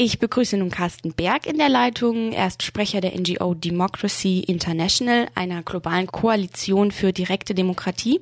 Ich begrüße nun Carsten Berg in der Leitung. Er ist Sprecher der NGO Democracy International, einer globalen Koalition für direkte Demokratie,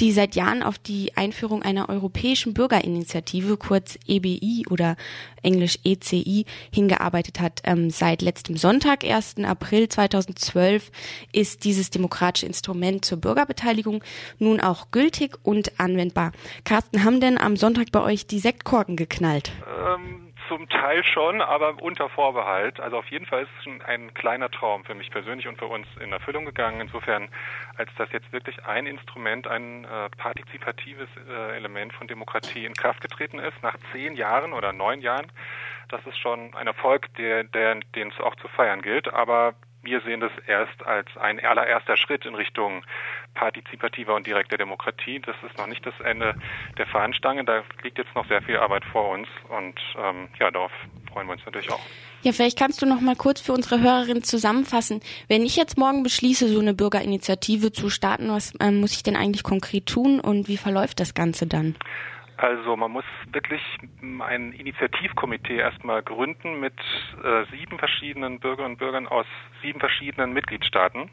die seit Jahren auf die Einführung einer europäischen Bürgerinitiative, kurz EBI oder englisch ECI, hingearbeitet hat. Ähm, seit letztem Sonntag, 1. April 2012, ist dieses demokratische Instrument zur Bürgerbeteiligung nun auch gültig und anwendbar. Carsten, haben denn am Sonntag bei euch die Sektkorken geknallt? Ähm zum Teil schon, aber unter Vorbehalt. Also auf jeden Fall ist es schon ein kleiner Traum für mich persönlich und für uns in Erfüllung gegangen. Insofern, als das jetzt wirklich ein Instrument, ein äh, partizipatives äh, Element von Demokratie in Kraft getreten ist, nach zehn Jahren oder neun Jahren, das ist schon ein Erfolg, der, der, den es auch zu feiern gilt. Aber wir sehen das erst als ein allererster Schritt in Richtung partizipativer und direkter Demokratie. Das ist noch nicht das Ende der Fahnenstange. Da liegt jetzt noch sehr viel Arbeit vor uns und ähm, ja, darauf freuen wir uns natürlich auch. Ja, vielleicht kannst du noch mal kurz für unsere Hörerinnen zusammenfassen. Wenn ich jetzt morgen beschließe, so eine Bürgerinitiative zu starten, was ähm, muss ich denn eigentlich konkret tun und wie verläuft das Ganze dann? Also man muss wirklich ein Initiativkomitee erstmal gründen mit äh, sieben verschiedenen Bürgerinnen und Bürgern aus sieben verschiedenen Mitgliedstaaten.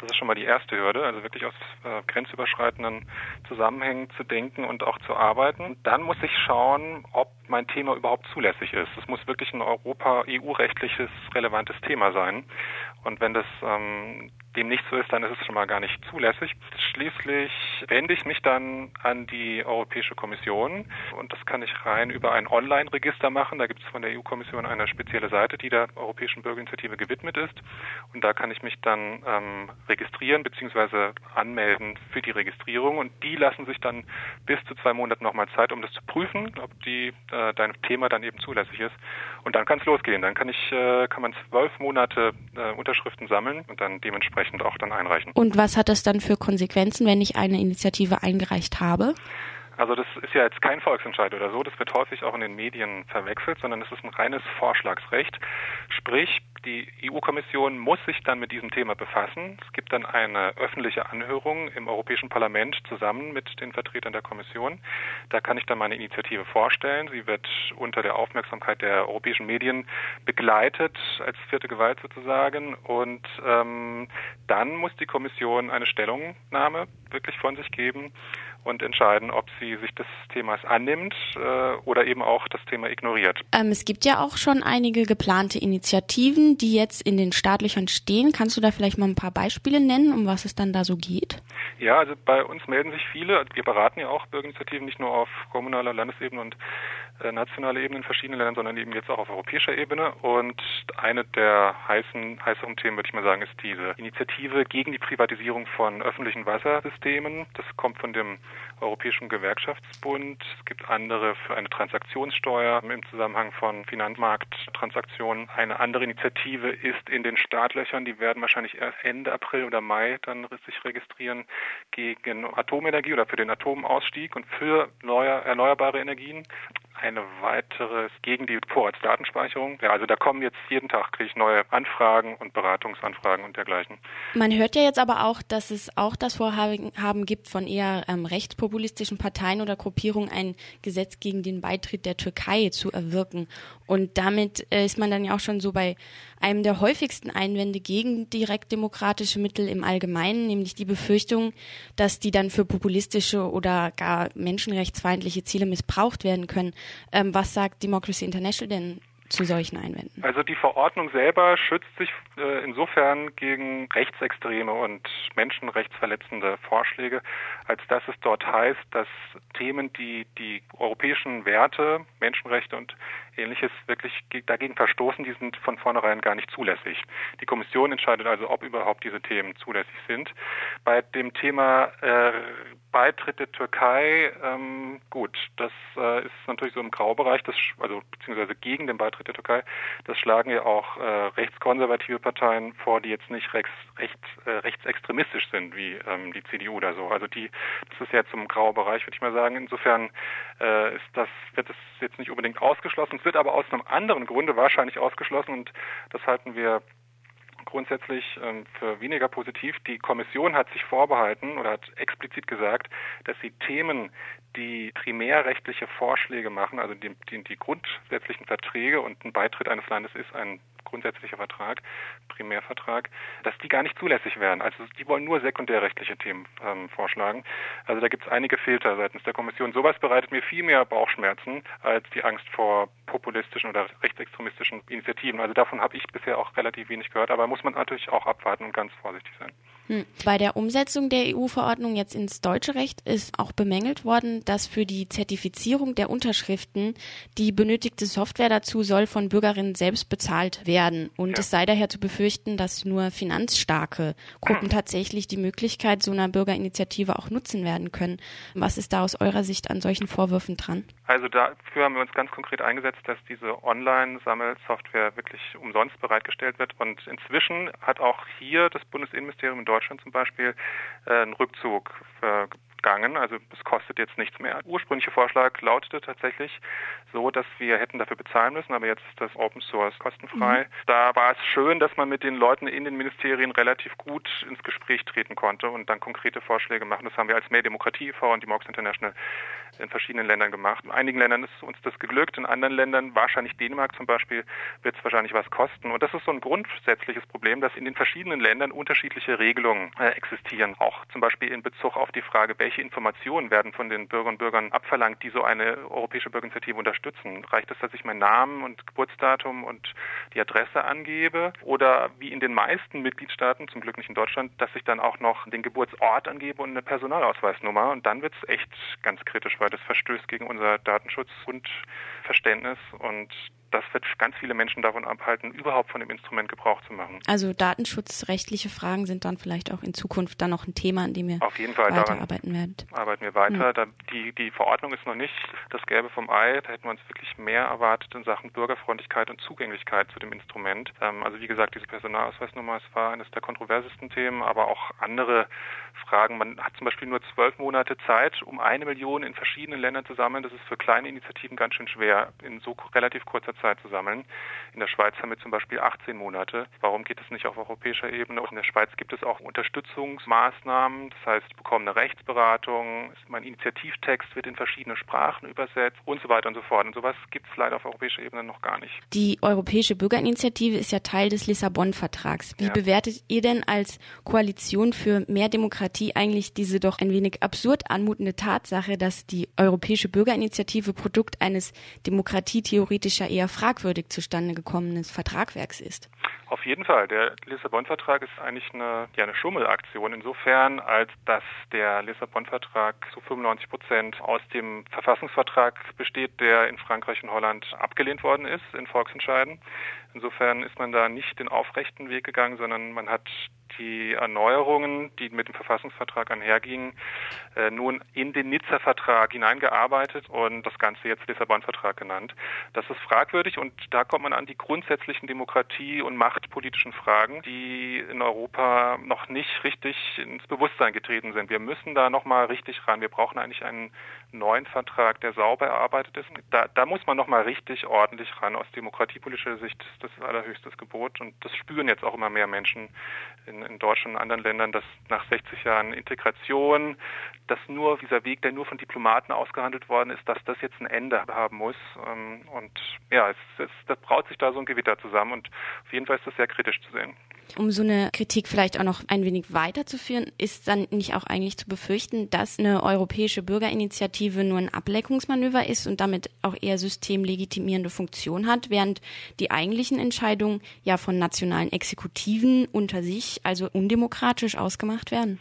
Das ist schon mal die erste Hürde, also wirklich aus äh, grenzüberschreitenden Zusammenhängen zu denken und auch zu arbeiten. Dann muss ich schauen, ob mein Thema überhaupt zulässig ist. Es muss wirklich ein Europa-EU-rechtliches relevantes Thema sein. Und wenn das ähm, dem nicht so ist, dann ist es schon mal gar nicht zulässig. Schließlich wende ich mich dann an die Europäische Kommission und das kann ich rein über ein Online-Register machen. Da gibt es von der EU-Kommission eine spezielle Seite, die der Europäischen Bürgerinitiative gewidmet ist. Und da kann ich mich dann ähm, registrieren bzw. anmelden für die Registrierung. Und die lassen sich dann bis zu zwei Monaten nochmal Zeit, um das zu prüfen, ob die, äh, dein Thema dann eben zulässig ist. Und dann kann es losgehen. Dann kann ich, äh, kann man zwölf Monate äh, Unterschriften sammeln und dann dementsprechend auch dann einreichen. Und was hat das dann für Konsequenzen, wenn ich eine Initiative eingereicht habe? Also das ist ja jetzt kein Volksentscheid oder so, das wird häufig auch in den Medien verwechselt, sondern es ist ein reines Vorschlagsrecht. Sprich, die EU-Kommission muss sich dann mit diesem Thema befassen. Es gibt dann eine öffentliche Anhörung im Europäischen Parlament zusammen mit den Vertretern der Kommission. Da kann ich dann meine Initiative vorstellen. Sie wird unter der Aufmerksamkeit der europäischen Medien begleitet, als vierte Gewalt sozusagen. Und ähm, dann muss die Kommission eine Stellungnahme wirklich von sich geben und entscheiden, ob sie sich des Themas annimmt äh, oder eben auch das Thema ignoriert. Ähm, es gibt ja auch schon einige geplante Initiativen, die jetzt in den Startlöchern stehen. Kannst du da vielleicht mal ein paar Beispiele nennen, um was es dann da so geht? Ja, also bei uns melden sich viele. Wir beraten ja auch Bürgerinitiativen nicht nur auf kommunaler Landesebene und äh, nationaler Ebene in verschiedenen Ländern, sondern eben jetzt auch auf europäischer Ebene. Und eine der heißen, heißeren Themen, würde ich mal sagen, ist diese Initiative gegen die Privatisierung von öffentlichen Wassersystemen. Das kommt von dem Europäischen Gewerkschaftsbund. Es gibt andere für eine Transaktionssteuer im Zusammenhang von Finanzmarkttransaktionen. Eine andere Initiative ist in den Startlöchern. Die werden wahrscheinlich erst Ende April oder Mai dann sich registrieren gegen Atomenergie oder für den Atomausstieg und für neue, erneuerbare Energien eine weiteres gegen die Vorratsdatenspeicherung. Ja, also da kommen jetzt jeden Tag kriege ich neue Anfragen und Beratungsanfragen und dergleichen. Man hört ja jetzt aber auch, dass es auch das Vorhaben gibt von eher ähm, rechtspopulistischen Parteien oder Gruppierungen ein Gesetz gegen den Beitritt der Türkei zu erwirken. Und damit äh, ist man dann ja auch schon so bei einem der häufigsten Einwände gegen direktdemokratische Mittel im Allgemeinen, nämlich die Befürchtung, dass die dann für populistische oder gar menschenrechtsfeindliche Ziele missbraucht werden können. Ähm, was sagt Democracy International denn zu solchen Einwänden? Also die Verordnung selber schützt sich äh, insofern gegen rechtsextreme und menschenrechtsverletzende Vorschläge, als dass es dort heißt, dass Themen, die die europäischen Werte, Menschenrechte und ähnliches wirklich dagegen verstoßen, die sind von vornherein gar nicht zulässig. Die Kommission entscheidet also, ob überhaupt diese Themen zulässig sind. Bei dem Thema äh, Beitritt der Türkei, ähm, gut, das äh, ist natürlich so im Graubereich, das, also beziehungsweise gegen den Beitritt der Türkei. Das schlagen ja auch äh, rechtskonservative Parteien vor, die jetzt nicht rechts, rechts, äh, rechtsextremistisch sind, wie ähm, die CDU oder so. Also die, das ist ja zum Graubereich, würde ich mal sagen. Insofern äh, ist das, wird es jetzt nicht unbedingt ausgeschlossen. Wird aber aus einem anderen Grunde wahrscheinlich ausgeschlossen und das halten wir grundsätzlich ähm, für weniger positiv. Die Kommission hat sich vorbehalten oder hat explizit gesagt, dass sie Themen, die primärrechtliche Vorschläge machen, also die, die, die grundsätzlichen Verträge und ein Beitritt eines Landes ist ein grundsätzlicher Vertrag, Primärvertrag, dass die gar nicht zulässig wären. Also die wollen nur sekundärrechtliche Themen ähm, vorschlagen. Also da gibt es einige Filter seitens der Kommission. Sowas bereitet mir viel mehr Bauchschmerzen als die Angst vor populistischen oder rechtsextremistischen Initiativen. Also davon habe ich bisher auch relativ wenig gehört, aber muss man natürlich auch abwarten und ganz vorsichtig sein. Hm. Bei der Umsetzung der EU-Verordnung jetzt ins deutsche Recht ist auch bemängelt worden, dass für die Zertifizierung der Unterschriften die benötigte Software dazu soll von Bürgerinnen selbst bezahlt werden. Und ja. es sei daher zu befürchten, dass nur finanzstarke Gruppen tatsächlich die Möglichkeit so einer Bürgerinitiative auch nutzen werden können. Was ist da aus eurer Sicht an solchen Vorwürfen dran? Also dafür haben wir uns ganz konkret eingesetzt, dass diese Online-Sammelsoftware wirklich umsonst bereitgestellt wird. Und inzwischen hat auch hier das Bundesinnenministerium in Deutschland zum Beispiel äh, einen Rückzug gegangen. Also es kostet jetzt nichts mehr. Der ursprüngliche Vorschlag lautete tatsächlich so, dass wir hätten dafür bezahlen müssen, aber jetzt ist das Open Source kostenfrei. Mhm. Da war es schön, dass man mit den Leuten in den Ministerien relativ gut ins Gespräch treten konnte und dann konkrete Vorschläge machen. Das haben wir als Mehr Demokratie e.V. und die Mox International in verschiedenen Ländern gemacht. In einigen Ländern ist uns das geglückt, in anderen Ländern, wahrscheinlich Dänemark zum Beispiel, wird es wahrscheinlich was kosten. Und das ist so ein grundsätzliches Problem, dass in den verschiedenen Ländern unterschiedliche Regelungen äh, existieren. Auch zum Beispiel in Bezug auf die Frage, welche Informationen werden von den Bürgern und Bürgern abverlangt, die so eine europäische Bürgerinitiative unterstützen. Reicht es, dass ich meinen Namen und Geburtsdatum und die Adresse angebe? Oder wie in den meisten Mitgliedstaaten, zum Glück nicht in Deutschland, dass ich dann auch noch den Geburtsort angebe und eine Personalausweisnummer? Und dann wird es echt ganz kritisch, weil das verstößt gegen unser Datenschutzgrundverständnis und das wird ganz viele Menschen davon abhalten, überhaupt von dem Instrument Gebrauch zu machen. Also datenschutzrechtliche Fragen sind dann vielleicht auch in Zukunft dann noch ein Thema, an dem ihr Auf jeden Fall weiterarbeiten werdet. Arbeiten wir weiter. Da, die, die Verordnung ist noch nicht das Gelbe vom Ei. Da hätten wir uns wirklich mehr erwartet in Sachen Bürgerfreundlichkeit und Zugänglichkeit zu dem Instrument. Ähm, also wie gesagt, diese Personalausweisnummer, es war eines der kontroversesten Themen, aber auch andere Fragen. Man hat zum Beispiel nur zwölf Monate Zeit, um eine Million in verschiedenen Ländern zu sammeln. Das ist für kleine Initiativen ganz schön schwer, in so relativ kurzer Zeit zu sammeln. In der Schweiz haben wir zum Beispiel 18 Monate. Warum geht es nicht auf europäischer Ebene? In der Schweiz gibt es auch Unterstützungsmaßnahmen. Das heißt, ich bekomme eine Rechtsberatung, mein Initiativtext wird in verschiedene Sprachen übersetzt und so weiter und so fort. Und sowas gibt es leider auf europäischer Ebene noch gar nicht. Die Europäische Bürgerinitiative ist ja Teil des Lissabon-Vertrags. Wie ja. bewertet ihr denn als Koalition für mehr Demokratie eigentlich diese doch ein wenig absurd anmutende Tatsache, dass die Europäische Bürgerinitiative Produkt eines demokratietheoretischer eher fragwürdig zustande gekommenes Vertragwerks ist. Auf jeden Fall. Der Lissabon-Vertrag ist eigentlich eine, ja, eine Schummelaktion insofern, als dass der Lissabon-Vertrag zu 95 Prozent aus dem Verfassungsvertrag besteht, der in Frankreich und Holland abgelehnt worden ist in Volksentscheiden. Insofern ist man da nicht den aufrechten Weg gegangen, sondern man hat die Erneuerungen, die mit dem Verfassungsvertrag einhergingen, äh, nun in den Nizza-Vertrag hineingearbeitet und das Ganze jetzt Lissabon-Vertrag genannt. Das ist fragwürdig und da kommt man an die grundsätzlichen Demokratie- und machtpolitischen Fragen, die in Europa noch nicht richtig ins Bewusstsein getreten sind. Wir müssen da nochmal richtig ran. Wir brauchen eigentlich einen neuen Vertrag, der sauber erarbeitet ist. Da, da muss man nochmal richtig ordentlich ran. Aus demokratiepolitischer Sicht ist das allerhöchstes Gebot und das spüren jetzt auch immer mehr Menschen in, in Deutschland und anderen Ländern, dass nach 60 Jahren Integration, dass nur dieser Weg, der nur von Diplomaten ausgehandelt worden ist, dass das jetzt ein Ende haben muss. Ähm, und ja, es, es, das braut sich da so ein Gewitter zusammen und auf jeden Fall ist das sehr kritisch zu sehen. Um so eine Kritik vielleicht auch noch ein wenig weiterzuführen, ist dann nicht auch eigentlich zu befürchten, dass eine europäische Bürgerinitiative nur ein Ableckungsmanöver ist und damit auch eher systemlegitimierende Funktion hat, während die eigentlichen Entscheidungen ja von nationalen Exekutiven unter sich, also undemokratisch ausgemacht werden?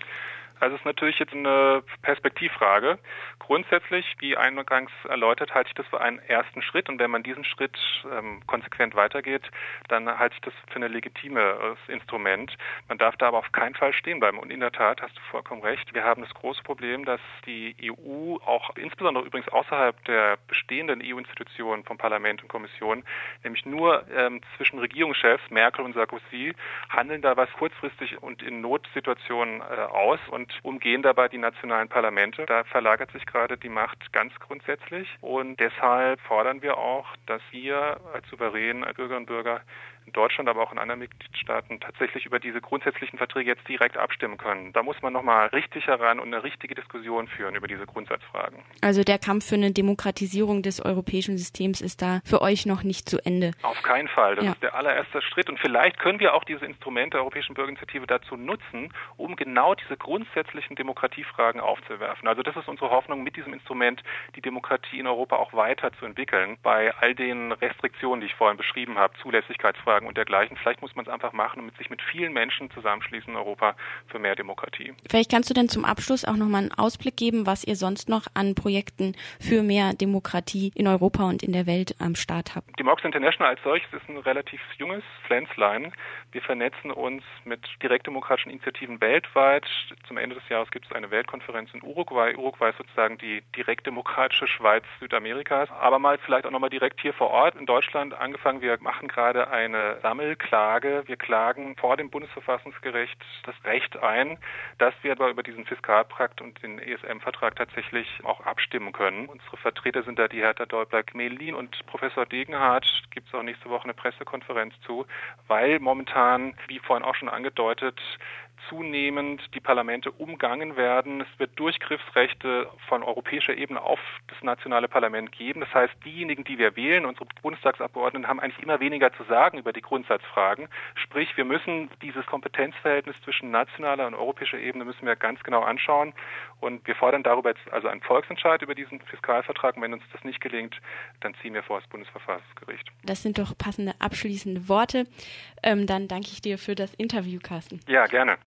Also es ist natürlich jetzt eine Perspektivfrage. Grundsätzlich, wie eingangs erläutert, halte ich das für einen ersten Schritt und wenn man diesen Schritt ähm, konsequent weitergeht, dann halte ich das für ein legitimes Instrument. Man darf da aber auf keinen Fall stehen bleiben. Und in der Tat hast du vollkommen recht. Wir haben das große Problem, dass die EU auch insbesondere übrigens außerhalb der bestehenden EU-Institutionen vom Parlament und Kommission, nämlich nur ähm, zwischen Regierungschefs Merkel und Sarkozy, handeln da was kurzfristig und in Notsituationen äh, aus und und umgehen dabei die nationalen Parlamente. Da verlagert sich gerade die Macht ganz grundsätzlich und deshalb fordern wir auch, dass wir als Souverän, als Bürgerinnen und Bürger in Deutschland, aber auch in anderen Mitgliedstaaten tatsächlich über diese grundsätzlichen Verträge jetzt direkt abstimmen können. Da muss man nochmal richtig heran und eine richtige Diskussion führen über diese Grundsatzfragen. Also der Kampf für eine Demokratisierung des europäischen Systems ist da für euch noch nicht zu Ende. Auf keinen Fall. Das ja. ist der allererste Schritt. Und vielleicht können wir auch diese Instrumente der Europäischen Bürgerinitiative dazu nutzen, um genau diese grundsätzlichen Demokratiefragen aufzuwerfen. Also das ist unsere Hoffnung, mit diesem Instrument die Demokratie in Europa auch weiterzuentwickeln. Bei all den Restriktionen, die ich vorhin beschrieben habe, Zulässigkeitsfragen, Umfragen und dergleichen. Vielleicht muss man es einfach machen und sich mit vielen Menschen zusammenschließen in Europa für mehr Demokratie. Vielleicht kannst du denn zum Abschluss auch nochmal einen Ausblick geben, was ihr sonst noch an Projekten für mehr Demokratie in Europa und in der Welt am Start habt. Democracy International als solches ist ein relativ junges Pflänzlein. Wir vernetzen uns mit direktdemokratischen Initiativen weltweit. Zum Ende des Jahres gibt es eine Weltkonferenz in Uruguay. Uruguay ist sozusagen die direktdemokratische Schweiz Südamerikas. Aber mal vielleicht auch nochmal direkt hier vor Ort in Deutschland angefangen. Wir machen gerade eine Sammelklage. Wir klagen vor dem Bundesverfassungsgericht das Recht ein, dass wir aber über diesen Fiskalpakt und den ESM-Vertrag tatsächlich auch abstimmen können. Unsere Vertreter sind da die Hertha Däubler-Gmelin und Professor Degenhardt. Gibt es auch nächste Woche eine Pressekonferenz zu, weil momentan, wie vorhin auch schon angedeutet, zunehmend die Parlamente umgangen werden. Es wird Durchgriffsrechte von europäischer Ebene auf das nationale Parlament geben. Das heißt, diejenigen, die wir wählen, unsere Bundestagsabgeordneten, haben eigentlich immer weniger zu sagen über die Grundsatzfragen. Sprich, wir müssen dieses Kompetenzverhältnis zwischen nationaler und europäischer Ebene müssen wir ganz genau anschauen. Und wir fordern darüber jetzt also einen Volksentscheid über diesen Fiskalvertrag. Und wenn uns das nicht gelingt, dann ziehen wir vor das Bundesverfassungsgericht. Das sind doch passende abschließende Worte. Ähm, dann danke ich dir für das Interview, Carsten. Ja, gerne.